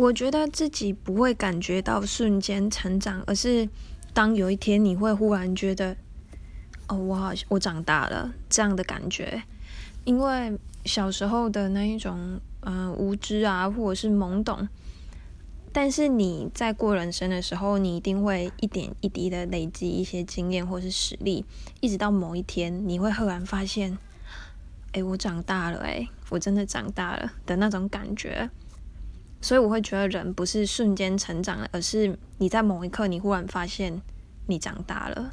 我觉得自己不会感觉到瞬间成长，而是当有一天你会忽然觉得，哦，我好，我长大了这样的感觉。因为小时候的那一种，嗯，无知啊，或者是懵懂，但是你在过人生的时候，你一定会一点一滴的累积一些经验或是实力，一直到某一天，你会赫然发现，哎，我长大了，哎，我真的长大了的那种感觉。所以我会觉得人不是瞬间成长了，而是你在某一刻你忽然发现你长大了。